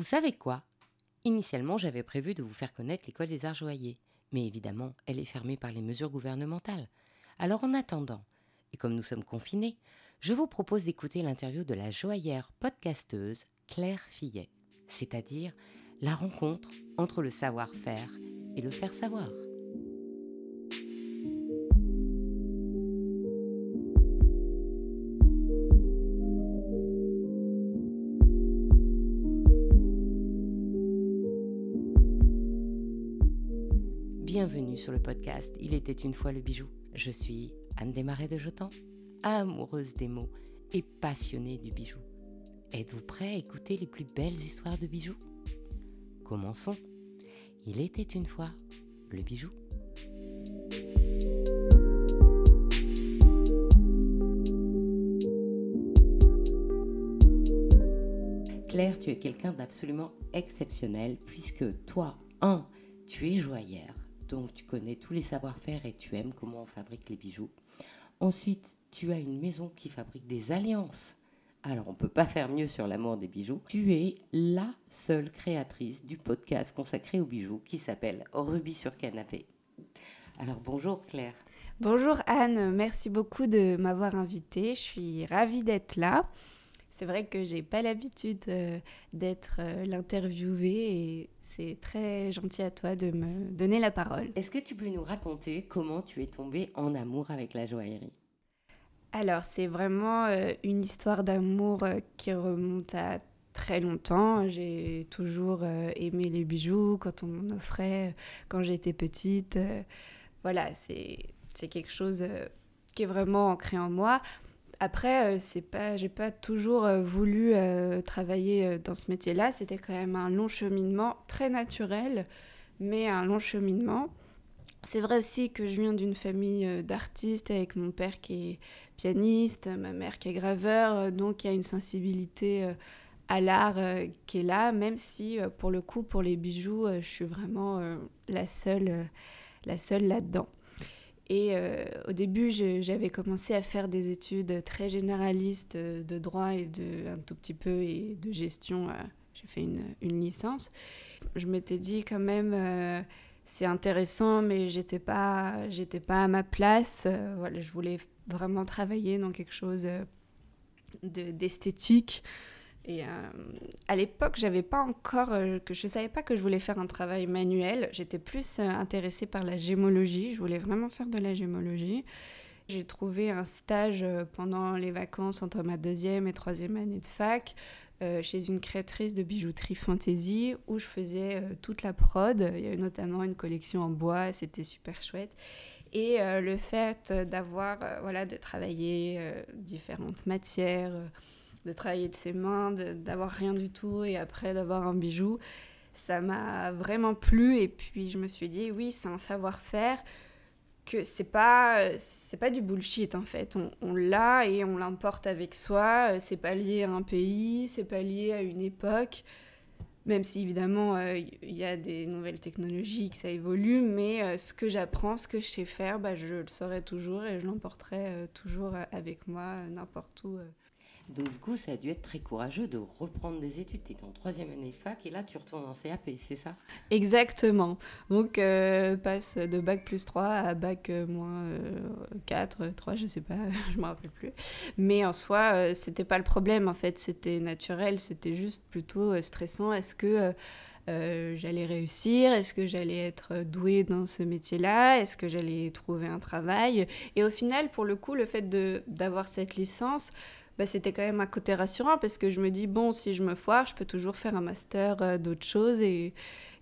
Vous savez quoi? Initialement, j'avais prévu de vous faire connaître l'école des arts joailliers, mais évidemment, elle est fermée par les mesures gouvernementales. Alors en attendant, et comme nous sommes confinés, je vous propose d'écouter l'interview de la joaillère podcasteuse Claire Fillet, c'est-à-dire la rencontre entre le savoir-faire et le faire savoir. Sur le podcast Il était une fois le bijou. Je suis Anne Desmarais de Jotan, amoureuse des mots et passionnée du bijou. Êtes-vous prêt à écouter les plus belles histoires de bijoux? Commençons. Il était une fois le bijou. Claire, tu es quelqu'un d'absolument exceptionnel puisque toi, un, tu es joyeuse donc tu connais tous les savoir-faire et tu aimes comment on fabrique les bijoux. Ensuite, tu as une maison qui fabrique des alliances. Alors, on ne peut pas faire mieux sur l'amour des bijoux. Tu es la seule créatrice du podcast consacré aux bijoux qui s'appelle Rubis sur canapé. Alors, bonjour Claire. Bonjour Anne, merci beaucoup de m'avoir invitée. Je suis ravie d'être là. C'est vrai que j'ai pas l'habitude euh, d'être euh, l'interviewée et c'est très gentil à toi de me donner la parole. Est-ce que tu peux nous raconter comment tu es tombée en amour avec la joaillerie? Alors, c'est vraiment euh, une histoire d'amour qui remonte à très longtemps. J'ai toujours aimé les bijoux quand on m'en offrait, quand j'étais petite. voilà, c'est quelque chose qui est vraiment ancré en moi. Après, euh, c'est pas, j'ai pas toujours euh, voulu euh, travailler dans ce métier-là. C'était quand même un long cheminement, très naturel, mais un long cheminement. C'est vrai aussi que je viens d'une famille d'artistes avec mon père qui est pianiste, ma mère qui est graveur, donc il y a une sensibilité à l'art qui est là, même si pour le coup, pour les bijoux, je suis vraiment la seule, la seule là-dedans. Et euh, au début, j'avais commencé à faire des études très généralistes de droit et de, un tout petit peu et de gestion. Euh, j'ai fait une, licence. Je m'étais dit quand même, euh, c'est intéressant, mais j'étais pas, j'étais pas à ma place. voilà, je voulais vraiment travailler dans quelque chose d'esthétique. Et euh, à l'époque, j'avais pas encore, euh, que je savais pas que je voulais faire un travail manuel. J'étais plus euh, intéressée par la gémologie. Je voulais vraiment faire de la gémologie. J'ai trouvé un stage pendant les vacances entre ma deuxième et troisième année de fac chez une créatrice de bijouterie fantasy où je faisais toute la prod. Il y avait notamment une collection en bois, c'était super chouette. Et le fait d'avoir, voilà, de travailler différentes matières de travailler de ses mains, d'avoir rien du tout et après d'avoir un bijou. Ça m'a vraiment plu et puis je me suis dit oui, c'est un savoir-faire que c'est pas c'est pas du bullshit en fait. On, l'a et on l'emporte avec soi. C'est pas lié à un pays, c'est pas lié à une époque. Même si évidemment il euh, y a des nouvelles technologies, que ça évolue, mais euh, ce que j'apprends, ce que je sais faire, bah, je le saurai toujours et je l'emporterai euh, toujours avec moi n'importe où donc du coup, ça a dû être très courageux de reprendre des études. Tu es en troisième année de fac et là, tu retournes en CAP, c'est ça? Exactement. Donc, euh, passe de bac plus 3 à bac euh, moins 4, euh, 3, je sais pas, je me rappelle plus. Mais en soi, c'était pas le problème, en fait, c'était naturel, c'était juste plutôt stressant. Est-ce que... j'allais réussir? Est-ce que j'allais être douée dans ce métier-là? Est-ce que j'allais trouver un travail? Et au final, pour le coup, le fait d'avoir cette licence, bah, c'était quand même un côté rassurant parce que je me dis, bon, si je me foire, je peux toujours faire un master euh, d'autres choses et,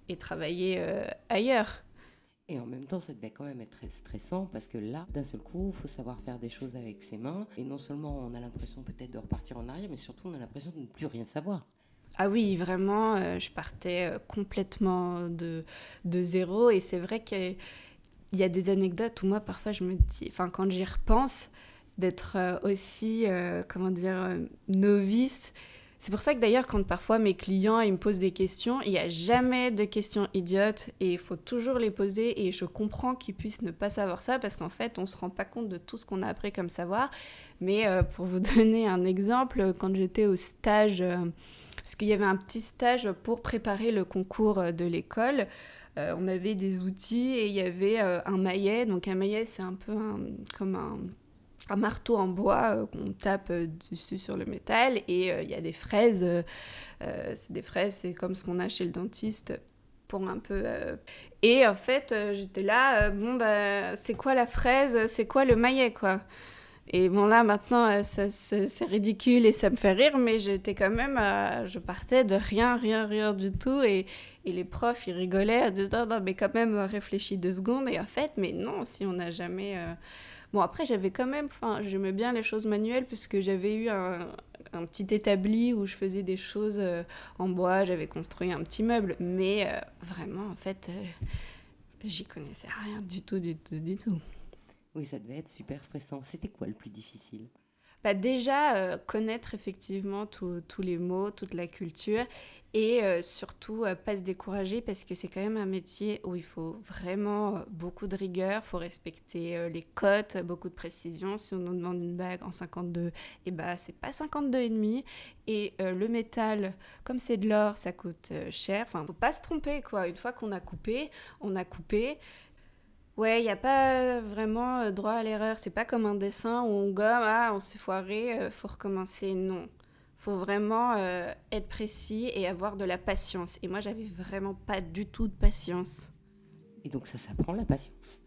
et travailler euh, ailleurs. Et en même temps, ça devait quand même être très stressant parce que là, d'un seul coup, il faut savoir faire des choses avec ses mains. Et non seulement on a l'impression peut-être de repartir en arrière, mais surtout on a l'impression de ne plus rien savoir. Ah oui, vraiment, euh, je partais complètement de, de zéro. Et c'est vrai qu'il y a des anecdotes où moi, parfois, je me dis, enfin, quand j'y repense, d'être euh, aussi, euh, comment dire, euh, novice. C'est pour ça que d'ailleurs, quand parfois mes clients ils me posent des questions, il n'y a jamais de questions idiotes et il faut toujours les poser. Et je comprends qu'ils puissent ne pas savoir ça parce qu'en fait, on ne se rend pas compte de tout ce qu'on a appris comme savoir. Mais pour vous donner un exemple, quand j'étais au stage parce qu'il y avait un petit stage pour préparer le concours de l'école. on avait des outils et il y avait un maillet. Donc un maillet, c'est un peu comme un, un, marteau en bois qu'on tape dessus sur le métal. Et il y a des fraises. c'est des fraises, c'est comme ce qu'on a chez le dentiste pour un peu. Euh, et en fait, euh, j'étais là, euh, bon, bah, c'est quoi la fraise C'est quoi le maillet, quoi? Et bon, là, maintenant, c'est ridicule et ça me fait rire, mais j'étais quand même. je partais de rien, rien, rien du tout. Et, et les profs, ils rigolaient en disant, non, mais quand même, réfléchis deux secondes. Et en fait, mais non, si on n'a jamais. Bon, après, j'avais quand même, enfin, j'aimais bien les choses manuelles puisque j'avais eu un, un, petit établi où je faisais des choses euh, en bois, j'avais construit un petit meuble, mais euh, vraiment, en fait, euh, j'y connaissais rien du tout, du tout, du tout. Oui, ça devait être super stressant. C'était quoi le plus difficile? Bah Déjà, connaître effectivement tous les mots, toute la culture et euh, surtout, euh, pas se décourager parce que c'est quand même un métier où il faut vraiment euh, beaucoup de rigueur, il faut respecter les cotes, beaucoup de précision. Si on nous demande une bague en 52, et bah c'est pas 52 et demi. Et le métal, comme c'est de l'or, ça coûte cher. Enfin, faut pas se tromper quoi. Une fois qu'on a coupé, on a coupé. Ouais, il n'y a pas vraiment droit à l'erreur. C'est pas comme un dessin où on gomme, ah, on s'est foiré, faut recommencer. Non faut vraiment euh, être précis et avoir de la patience. Et moi, j'avais vraiment pas du tout de patience. Et donc, ça s'apprend la patience?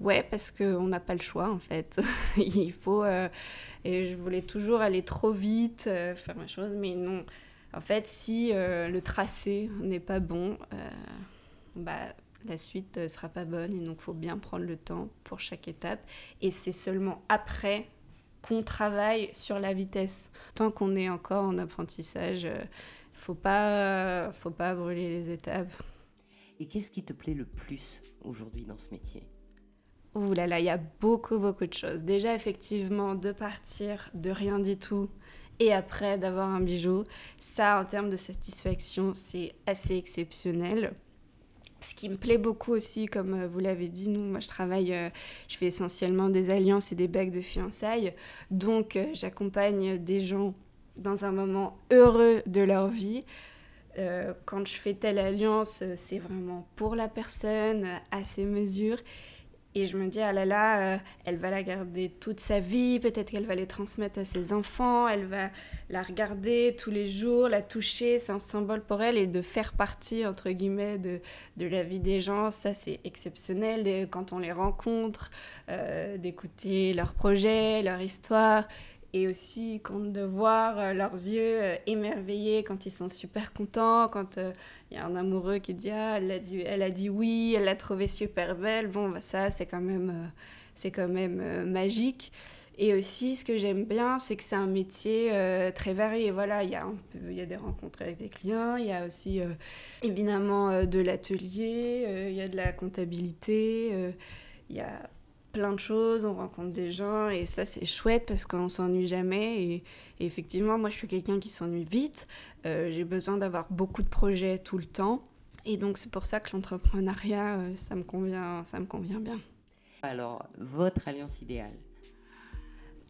Ouais, parce qu'on n'a pas le choix en fait. Il faut. Euh, et je voulais toujours aller trop vite, euh, faire ma chose, mais non. En fait, si le tracé n'est pas bon, bah, la suite ne sera pas bonne. Et donc, il faut bien prendre le temps pour chaque étape. Et c'est seulement après qu'on travaille sur la vitesse. Tant qu'on est encore en apprentissage, euh, faut pas, faut pas brûler les étapes. Et qu'est-ce qui te plaît le plus aujourd'hui dans ce métier? Ouh là là, il y a beaucoup, beaucoup de choses. Déjà, effectivement, de partir de rien du tout et après d'avoir un bijou, ça, en termes de satisfaction, c'est assez exceptionnel. Ce qui me plaît beaucoup aussi, comme euh, vous l'avez dit, moi je travaille, euh, je fais essentiellement des alliances et des bagues de fiançailles. Donc euh, j'accompagne des gens dans un moment heureux de leur vie. quand je fais telle alliance, c'est vraiment pour la personne, à ses mesures. Et je me dis, ah là là, euh, elle va la garder toute sa vie, peut-être qu'elle va les transmettre à ses enfants, elle va la regarder tous les jours, la toucher, c'est un symbole pour elle, et de faire partie, entre guillemets, de, de la vie des gens, ça c'est exceptionnel, quand on les rencontre, euh, d'écouter leurs projets, leur histoire, et aussi de voir euh, leurs yeux émerveillés quand ils sont super contents, quand il y a un amoureux qui dit ah elle a dit elle a dit oui elle l'a trouvé super belle. Bon bah ça c'est quand même euh, c'est quand même euh, magique. Et aussi ce que j'aime bien c'est que c'est un métier euh, très varié. Voilà il y a il y a des rencontres avec des clients il y a aussi évidemment de l'atelier il y a de la comptabilité il y a plein de choses, on rencontre des gens et ça c'est chouette parce qu'on s'ennuie jamais et, effectivement moi je suis quelqu'un qui s'ennuie vite, euh, j'ai besoin d'avoir beaucoup de projets tout le temps et donc c'est pour ça que l'entrepreneuriat euh, ça me convient ça me convient bien. Alors votre alliance idéale?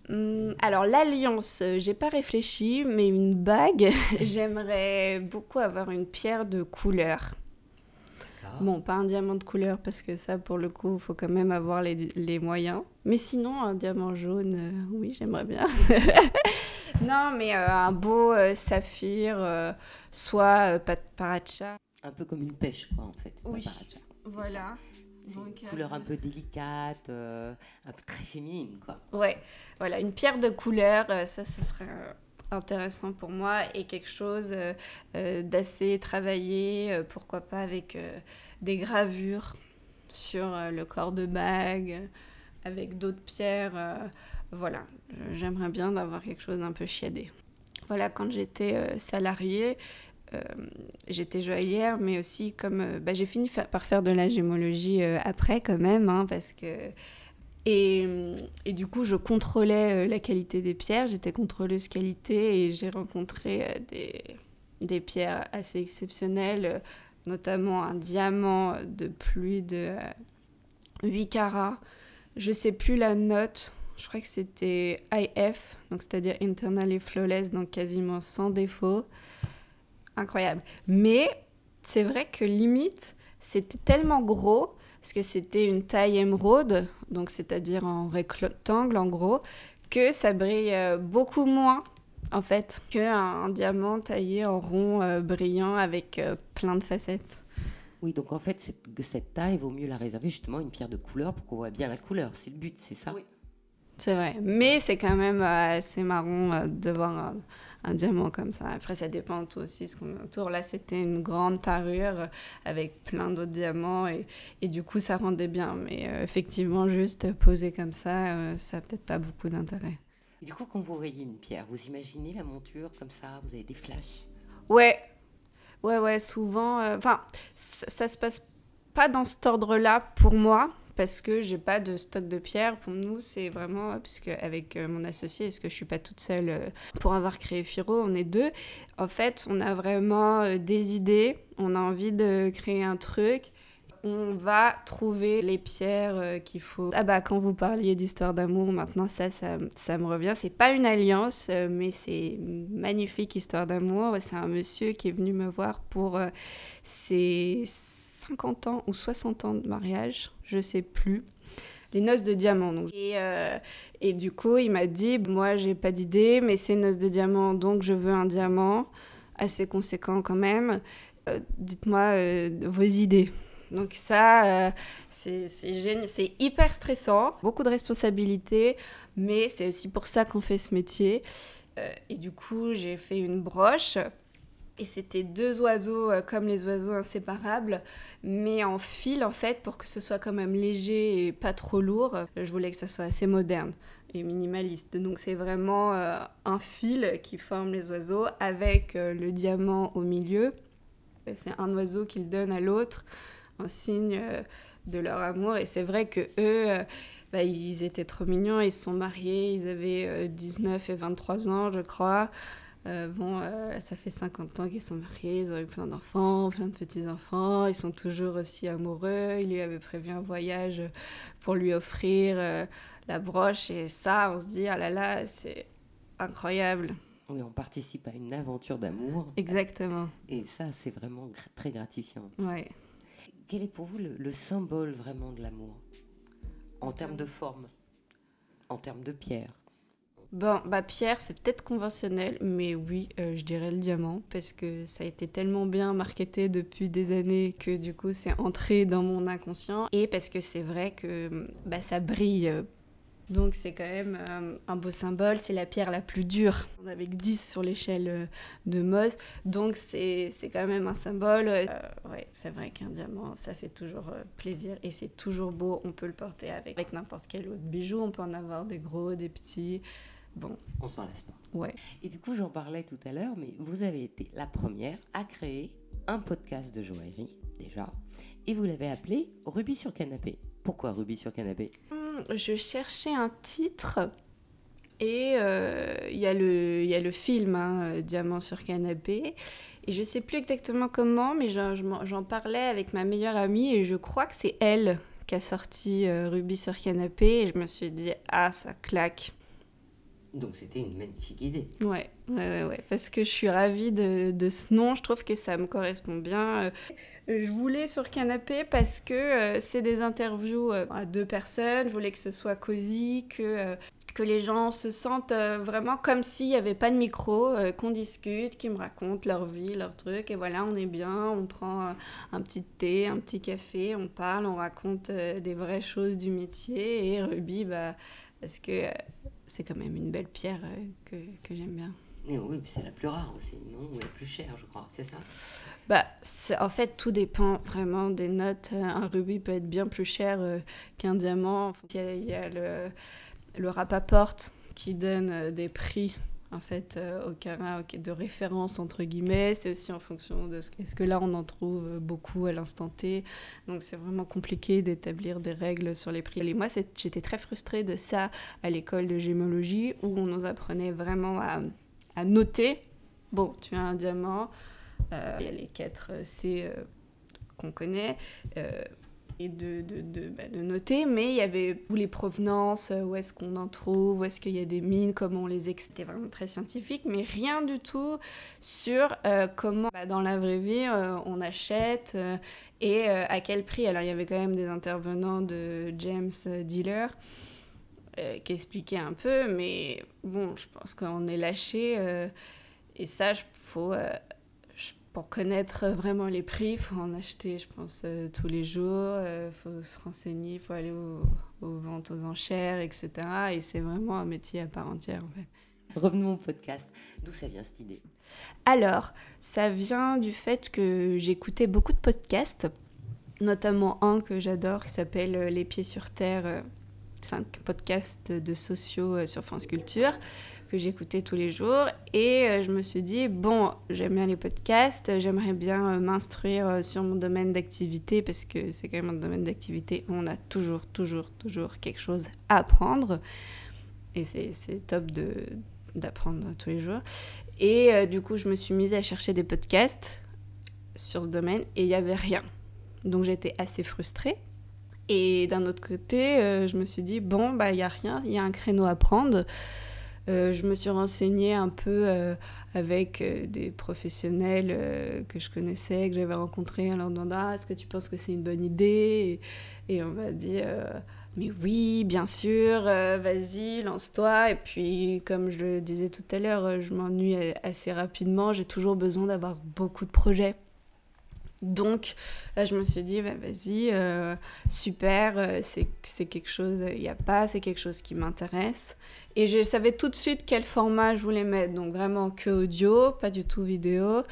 Hum, alors l'alliance, euh, j'ai pas réfléchi, mais une bague, j'aimerais beaucoup avoir une pierre de couleur. Bon, pas un diamant de couleur parce que ça, pour le coup, il faut quand même avoir les, les, moyens. Mais sinon, un diamant jaune, euh, oui, j'aimerais bien. non, mais euh, un beau euh, saphir, soit paracha. Un peu comme une pêche, quoi, en fait. Oui, voilà. Donc, une couleur un peu délicate, un peu très féminine, quoi. Ouais, voilà, une pierre de couleur, ça, ce serait intéressant pour moi et quelque chose euh, euh, d'assez travaillé, euh, pourquoi pas avec des gravures sur le corps de bague, avec d'autres pierres. voilà, j'aimerais bien d'avoir quelque chose d'un peu chiadé. Voilà, quand j'étais salariée, j'étais joaillière, mais aussi comme bah, j'ai fini par faire de la gémologie après quand même, hein, parce que et, et, du coup, je contrôlais euh, la qualité des pierres, j'étais contrôleuse qualité et j'ai rencontré euh, des, des, pierres assez exceptionnelles, euh, notamment un diamant de plus de 8 carats. Je sais plus la note, je crois que c'était IF, donc c'est-à-dire Internally Flawless, donc quasiment sans défaut. incroyable. Mais c'est vrai que limite, c'était tellement gros, parce que c'était une taille émeraude, donc c'est-à-dire en rectangle en gros, que ça brille euh, beaucoup moins en fait qu'un un diamant taillé en rond euh, brillant avec euh, plein de facettes. Oui, donc en fait, cette, cette taille, vaut mieux la réserver justement une pierre de couleur pour qu'on voit bien la couleur. C'est le but, c'est ça? Oui. C'est vrai. Mais c'est quand même assez marrant de voir un diamant comme ça. Après, ça dépend aussi ce qu'on entoure. Là, c'était une grande parure avec plein d'autres diamants et, et, du coup, ça rendait bien. Mais euh, effectivement, juste poser comme ça, euh, ça n'a peut-être pas beaucoup d'intérêt. Du coup, quand vous voyez une pierre, vous imaginez la monture comme ça Vous avez des flashs? Ouais, ouais, ouais, souvent. euh, Enfin, ça, ça se passe pas dans cet ordre-là pour moi parce que j'ai pas de stock de pierres. Pour nous, c'est vraiment parce que avec euh, mon associé, est-ce que je suis pas toute seule euh, pour avoir créé Firo, on est deux. En fait, on a vraiment euh, des idées, on a envie de créer un truc. On va trouver les pierres qu'il faut. Ah bah quand vous parliez d'histoire d'amour, maintenant ça, ça, me revient. C'est pas une alliance, mais c'est magnifique histoire d'amour. C'est un monsieur qui est venu me voir pour ses 50 ans ou 60 ans de mariage, je sais plus. Les noces de diamant. Donc. Et, euh, du coup, il m'a dit Moi, j'ai pas d'idée, mais c'est noces de diamant, donc je veux un diamant assez conséquent quand même. Euh, Dites-moi euh, vos idées. Donc, ça, euh, c'est c'est hyper stressant, beaucoup de responsabilités, mais c'est aussi pour ça qu'on fait ce métier. Euh, et du coup, j'ai fait une broche et c'était deux oiseaux euh, comme les oiseaux inséparables, mais en fil en fait pour que ce soit quand même léger et pas trop lourd. Je voulais que ça soit assez moderne et minimaliste. Donc c'est vraiment un fil qui forme les oiseaux avec le diamant au milieu. C'est un oiseau qu'ils donnent à l'autre en signe euh, de leur amour. Et c'est vrai que eux, euh, bah, ils étaient trop mignons. Ils se sont mariés. Ils avaient euh, 19 et 23 ans, je crois. Euh, bon, euh, ça fait 50 ans qu'ils sont mariés, ils ont eu plein d'enfants, plein de petits-enfants, ils sont toujours aussi amoureux. Il lui avait prévu un voyage pour lui offrir euh, la broche et ça, on se dit, ah là là, c'est incroyable. On participe à une aventure d'amour. Exactement, Et ça, c'est vraiment très gratifiant. ouais. Quel est pour vous le, le symbole vraiment de l'amour En termes de forme En termes de pierre? Bon, bah Pierre, c'est peut-être conventionnel, mais oui, euh, je dirais le diamant, parce que ça a été tellement bien marketé depuis des années que du coup c'est entré dans mon inconscient, et parce que c'est vrai que bah, ça brille. Donc c'est quand même euh, un beau symbole, c'est la pierre la plus dure, avec 10 sur l'échelle euh, de Mohs, donc c'est quand même un symbole. Euh, ouais, c'est vrai qu'un diamant, ça fait toujours euh, plaisir, et c'est toujours beau, on peut le porter avec, avec n'importe quel autre bijou, on peut en avoir des gros, des petits. Bon, On s'en lasse pas. ouais. Et du coup, j'en parlais tout à l'heure, mais vous avez été la première à créer un podcast de joaillerie, déjà, et vous l'avez appelé Ruby sur canapé. Pourquoi Ruby sur canapé? Je cherchais un titre et euh, il y, a le- y a le film hein, euh, Diamant sur canapé. Et je sais plus exactement comment, mais j'en parlais avec ma meilleure amie et je crois que c'est elle qui a sorti euh, Ruby sur canapé. Et je me suis dit, ah, ça claque. Donc c'était une magnifique idée. Ouais, ouais, ouais, parce que je suis ravie de, de ce nom, je trouve que ça me correspond bien. Euh, Je voulais sur canapé parce que euh, c'est des interviews euh, à deux personnes, je voulais que ce soit cosy, que, que les gens se sentent vraiment comme s'il n'y avait pas de micro, qu'on discute, qu'ils me racontent leur vie, leur truc, et voilà, on est bien, on prend un petit thé, un petit café, on parle, on raconte des vraies choses du métier, et Ruby, bah, parce que... c'est quand même une belle pierre euh, que, que j'aime bien. Et oui, c'est la plus rare aussi, non Ou la plus chère, je crois, c'est ça? Bah, en fait, tout dépend vraiment des notes. Euh, Un rubis peut être bien plus cher euh, qu'un diamant. Il y a, il y a le, le qui donne des prix en fait euh, au carat ok, de référence entre guillemets. C'est aussi en fonction de ce que là on en trouve euh, beaucoup à l'instant T. Donc c'est vraiment compliqué d'établir des règles sur les prix. Et moi, j'étais très frustrée de ça à l'école de gémologie où on nous apprenait vraiment à, noter. Bon, tu as un diamant. Euh, Il y a les quatre euh, C qu'on connaît. Bah, de, noter, mais il y avait où les provenances, où est-ce qu'on en trouve, où est-ce qu'il y a des mines, comment on les... C'était vraiment très scientifique, mais rien du tout sur euh, comment, bah, dans la vraie vie, euh, on achète euh, et à quel prix. Alors, il y avait quand même des intervenants de James Dealer qui expliquaient un peu, mais bon, je pense qu'on est lâché. et ça, il faut pour connaître vraiment les prix, il faut en acheter, je pense, euh, tous les jours. Il euh, faut se renseigner, il faut aller aux, ventes aux enchères, etc. Et c'est vraiment un métier à part entière, en fait. Revenons au podcast. D'où ça vient cette idée? Alors, ça vient du fait que j'écoutais beaucoup de podcasts, notamment un que j'adore qui s'appelle euh, Les pieds sur terre. cinq podcasts de sociaux sur France Culture que j'écoutais tous les jours. Et euh, je me suis dit, bon, j'aime bien les podcasts, j'aimerais bien euh, m'instruire euh, sur mon domaine d'activité, parce que c'est quand même un domaine d'activité où on a toujours, toujours, toujours quelque chose à apprendre. Et c'est top d'apprendre tous les jours. Et du coup, je me suis mise à chercher des podcasts sur ce domaine et il n'y avait rien. Donc j'étais assez frustrée. Et d'un autre côté, je me suis dit, bon, bah, il n'y a rien, il y a un créneau à prendre. Euh, je me suis renseignée un peu euh, avec euh, des professionnels que je connaissais, que j'avais rencontrés en leur demandant ah, est-ce que tu penses que c'est une bonne idée? Et, et, on m'a dit mais oui, bien sûr, vas-y, lance-toi. Et puis, comme je le disais tout à l'heure, je m'ennuie assez rapidement. J'ai toujours besoin d'avoir beaucoup de projets donc là, je me suis dit, bah, vas-y, euh, super, euh, c'est quelque chose, il n'y a pas, c'est quelque chose qui m'intéresse. Et je savais tout de suite quel format je voulais mettre. Donc vraiment que audio, pas du tout vidéo.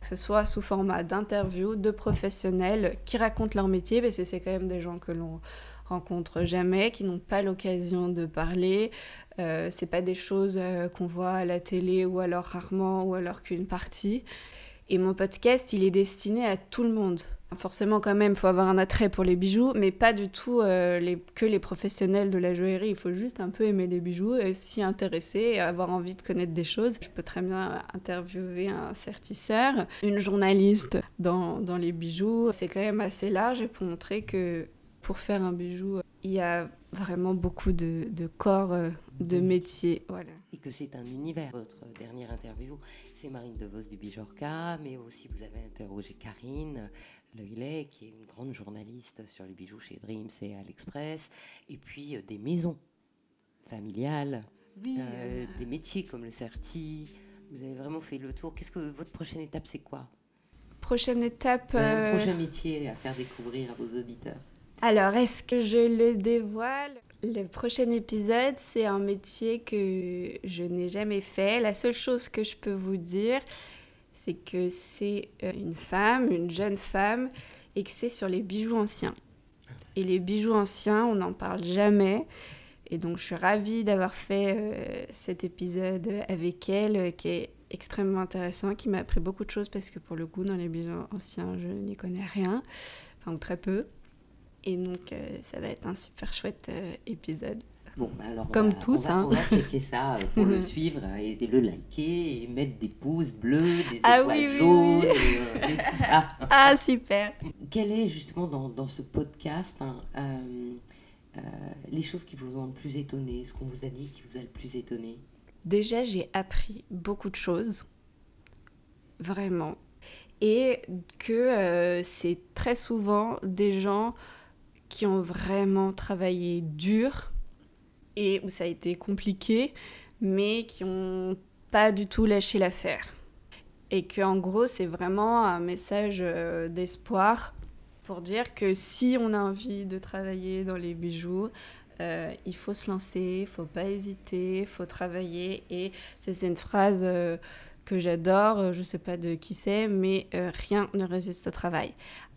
Que ce soit sous format d'interview de professionnels qui racontent leur métier, parce que c'est quand même des gens que l'on rencontre jamais, qui n'ont pas l'occasion de parler. Euh, c'est pas des choses euh, qu'on voit à la télé ou alors rarement ou alors qu'une partie. Et mon podcast, il est destiné à tout le monde. Forcément, quand même, il faut avoir un attrait pour les bijoux, mais pas du tout euh, les, que les professionnels de la joaillerie. Il faut juste un peu aimer les bijoux, et s'y intéresser et avoir envie de connaître des choses. Je peux très bien interviewer un certisseur, une journaliste dans, dans les bijoux. C'est quand même assez large pour montrer que pour faire un bijou, il y a vraiment beaucoup de, de corps, euh, de métiers. Voilà. Et que c'est un univers. Votre dernière interview, c'est Marine DeVos du Bijorca, mais aussi vous avez interrogé Karine Leuillet, qui est une grande journaliste sur les bijoux chez Dreams et à l'Express, et puis euh, des maisons familiales, euh, des métiers comme le Certi. Vous avez vraiment fait le tour. Qu'est-ce que votre prochaine étape, c'est quoi? Prochaine étape. Un prochain métier à faire découvrir à vos auditeurs? Alors, est-ce que je le dévoile? Le prochain épisode, c'est un métier que je n'ai jamais fait. La seule chose que je peux vous dire, c'est que c'est euh, une femme, une jeune femme, et que c'est sur les bijoux anciens. Et les bijoux anciens, on n'en parle jamais. Et donc, je suis ravie d'avoir fait euh, cet épisode avec elle, euh, qui est extrêmement intéressant, qui m'a appris beaucoup de choses parce que pour le coup, dans les bijoux anciens, je n'y connais rien, enfin, très peu. Et donc, euh, ça va être un super chouette euh, épisode. Bon, bah alors Comme va, tous, on va, hein. on va checker ça euh, pour le suivre et, le liker et mettre des pouces bleus, des ah, étoiles oui, oui, jaunes oui. Et, et, tout ça. Ah, super Quel est justement dans, dans ce podcast hein, euh, les choses qui vous ont le plus étonné, ce qu'on vous a dit qui vous a le plus étonné? Déjà, j'ai appris beaucoup de choses, vraiment, et que euh, c'est très souvent des gens qui ont vraiment travaillé dur et où ça a été compliqué, mais qui n'ont pas du tout lâché l'affaire. Et qu'en gros, c'est vraiment un message euh, d'espoir pour dire que si on a envie de travailler dans les bijoux, euh, il faut se lancer, il faut pas hésiter, il faut travailler. Et c'est une phrase euh, que j'adore, je sais pas de qui c'est, mais rien ne résiste au travail.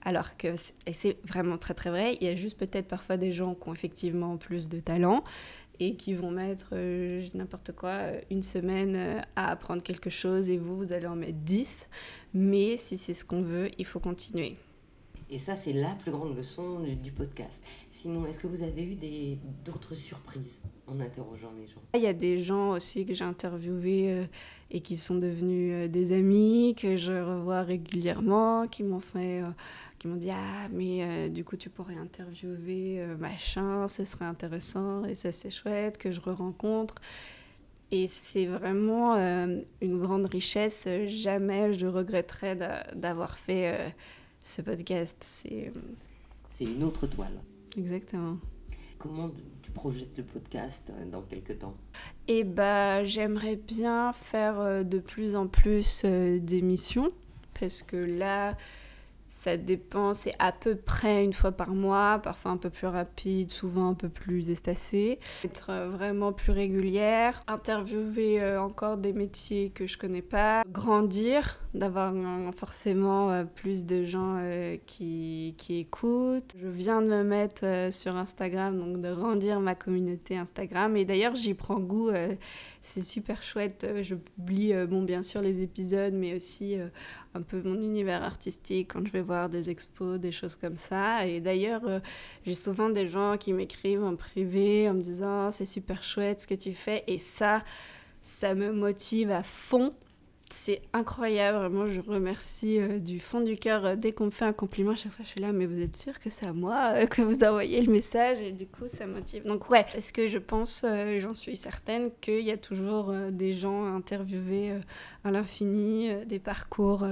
Alors que c'est vraiment très très vrai, il y a juste peut-être parfois des gens qui ont effectivement plus de talent et qui vont mettre euh, n'importe quoi euh, une semaine euh, à apprendre quelque chose et vous, vous allez en mettre 10. Mais si c'est ce qu'on veut, il faut continuer. Et ça, c'est la plus grande leçon du podcast. Sinon, est-ce que vous avez eu d'autres surprises en interrogeant les gens? Il y a des gens aussi que j'ai interviewés euh, et qui sont devenus euh, des amis, que je revois régulièrement, qui m'ont fait... Euh, qui m'ont dit ah mais du coup tu pourrais interviewer machin ce serait intéressant et ça c'est chouette que je re rencontre et c'est vraiment une grande richesse jamais je regretterais d'avoir fait ce podcast. C'est c'est une autre toile. Exactement. Comment tu projettes le podcast euh, dans quelques temps? Eh bah, j'aimerais bien faire euh, de plus en plus euh, d'émissions parce que là, ça dépend, c'est à peu près une fois par mois, parfois un peu plus rapide, souvent un peu plus espacé. Être euh, vraiment plus régulière, interviewer euh, encore des métiers que je connais pas, grandir, d'avoir forcément euh, plus de gens qui, qui écoutent. Je viens de me mettre sur Instagram, donc de grandir ma communauté Instagram. Et d'ailleurs, j'y prends goût, c'est super chouette. Je publie, bon, bien sûr, les épisodes, mais aussi un peu mon univers artistique quand je voir des expos, des choses comme ça. Et d'ailleurs, euh, j'ai souvent des gens qui m'écrivent en privé en me disant c'est super chouette ce que tu fais. Et ça, ça me motive à fond c'est incroyable, vraiment, je remercie euh, du fond du cœur. Euh, dès qu'on me fait un compliment, à chaque fois je suis là, mais vous êtes sûr que c'est à moi que vous envoyez le message? Et du coup, ça motive. Donc ouais, parce que je pense, j'en suis certaine, qu'il y a toujours des gens interviewés à l'infini, des parcours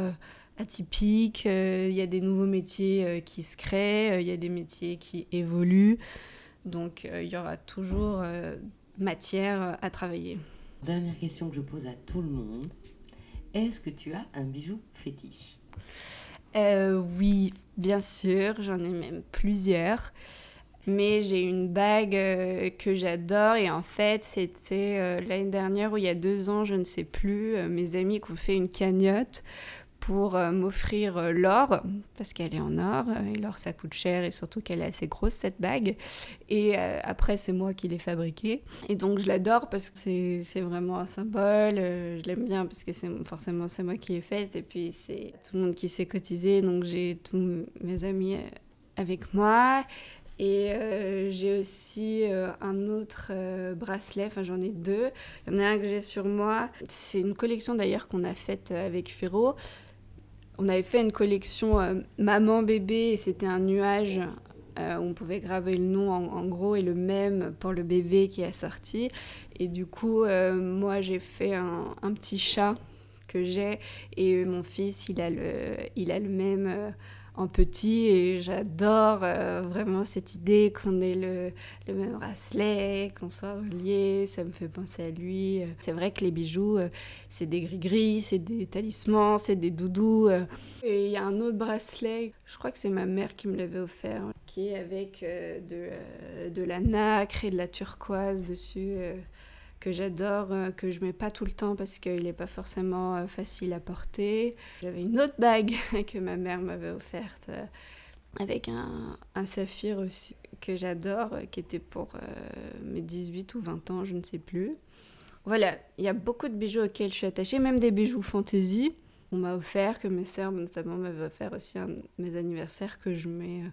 atypiques, il y a des nouveaux métiers qui se créent, il y a des métiers qui évoluent. Donc il y aura toujours matière à travailler. Dernière question que je pose à tout le monde. Est-ce que tu as un bijou fétiche? Euh, Oui, bien sûr, j'en ai même plusieurs. Mais j'ai une bague euh, que j'adore et en fait c'était euh, l'année dernière ou il y a deux ans, je ne sais plus, mes amis qui ont fait une cagnotte pour euh, m'offrir euh, l'or, parce qu'elle est en or, euh, et l'or ça coûte cher, et surtout qu'elle est assez grosse cette bague. Et après, c'est moi qui l'ai fabriquée. Et donc je l'adore parce que c'est vraiment un symbole, je l'aime bien parce que forcément c'est moi qui l'ai faite, et puis c'est tout le monde qui s'est cotisé, donc j'ai tous mes amis avec moi. Et j'ai aussi un autre bracelet, enfin j'en ai deux. Il y en a un que j'ai sur moi. C'est une collection d'ailleurs qu'on a faite avec Firo on avait fait une collection euh, maman-bébé et c'était un nuage euh, où on pouvait graver le nom en, gros et le même pour le bébé qui est sorti. Et du coup, euh, moi j'ai fait un, un, petit chat que j'ai et mon fils il a le, il a le même en petit et j'adore euh, vraiment cette idée qu'on ait le, même bracelet, qu'on soit relié, ça me fait penser à lui. C'est vrai que les bijoux, euh, c'est des gris-gris, c'est des talismans, c'est des doudous. Euh. Et il y a un autre bracelet, je crois que c'est ma mère qui me l'avait offert, qui est avec de, de la nacre et de la turquoise dessus que j'adore, euh, que je mets pas tout le temps parce qu'il n'est pas forcément euh, facile à porter. J'avais une autre bague que ma mère m'avait offerte euh, avec un, un, saphir aussi que j'adore, qui était pour mes 18 ou 20 ans, je ne sais plus. Voilà, il y a beaucoup de bijoux auxquels je suis attachée, même des bijoux fantaisie. On m'a offert, que mes sœurs notamment m'avaient offert aussi à mes anniversaires, que je mets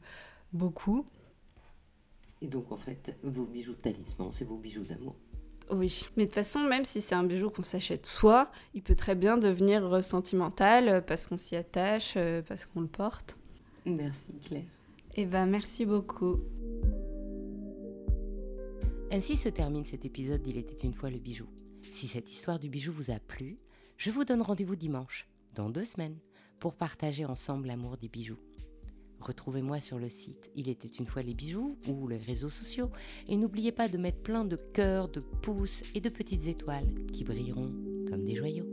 beaucoup. Et donc en fait, vos bijoux de talisman, c'est vos bijoux d'amour oui, mais de toute façon, même si c'est un bijou qu'on s'achète soi, il peut très bien devenir sentimental euh, parce qu'on s'y attache, euh, parce qu'on le porte. Merci Claire. Eh ben, merci beaucoup. Ainsi se termine cet épisode d'Il était une fois le bijou. Si cette histoire du bijou vous a plu, je vous donne rendez-vous dimanche, dans deux semaines, pour partager ensemble l'amour des bijoux. Retrouvez-moi sur le site Il était une fois les bijoux ou les réseaux sociaux et n'oubliez pas de mettre plein de cœurs, de pouces et de petites étoiles qui brilleront comme des joyaux.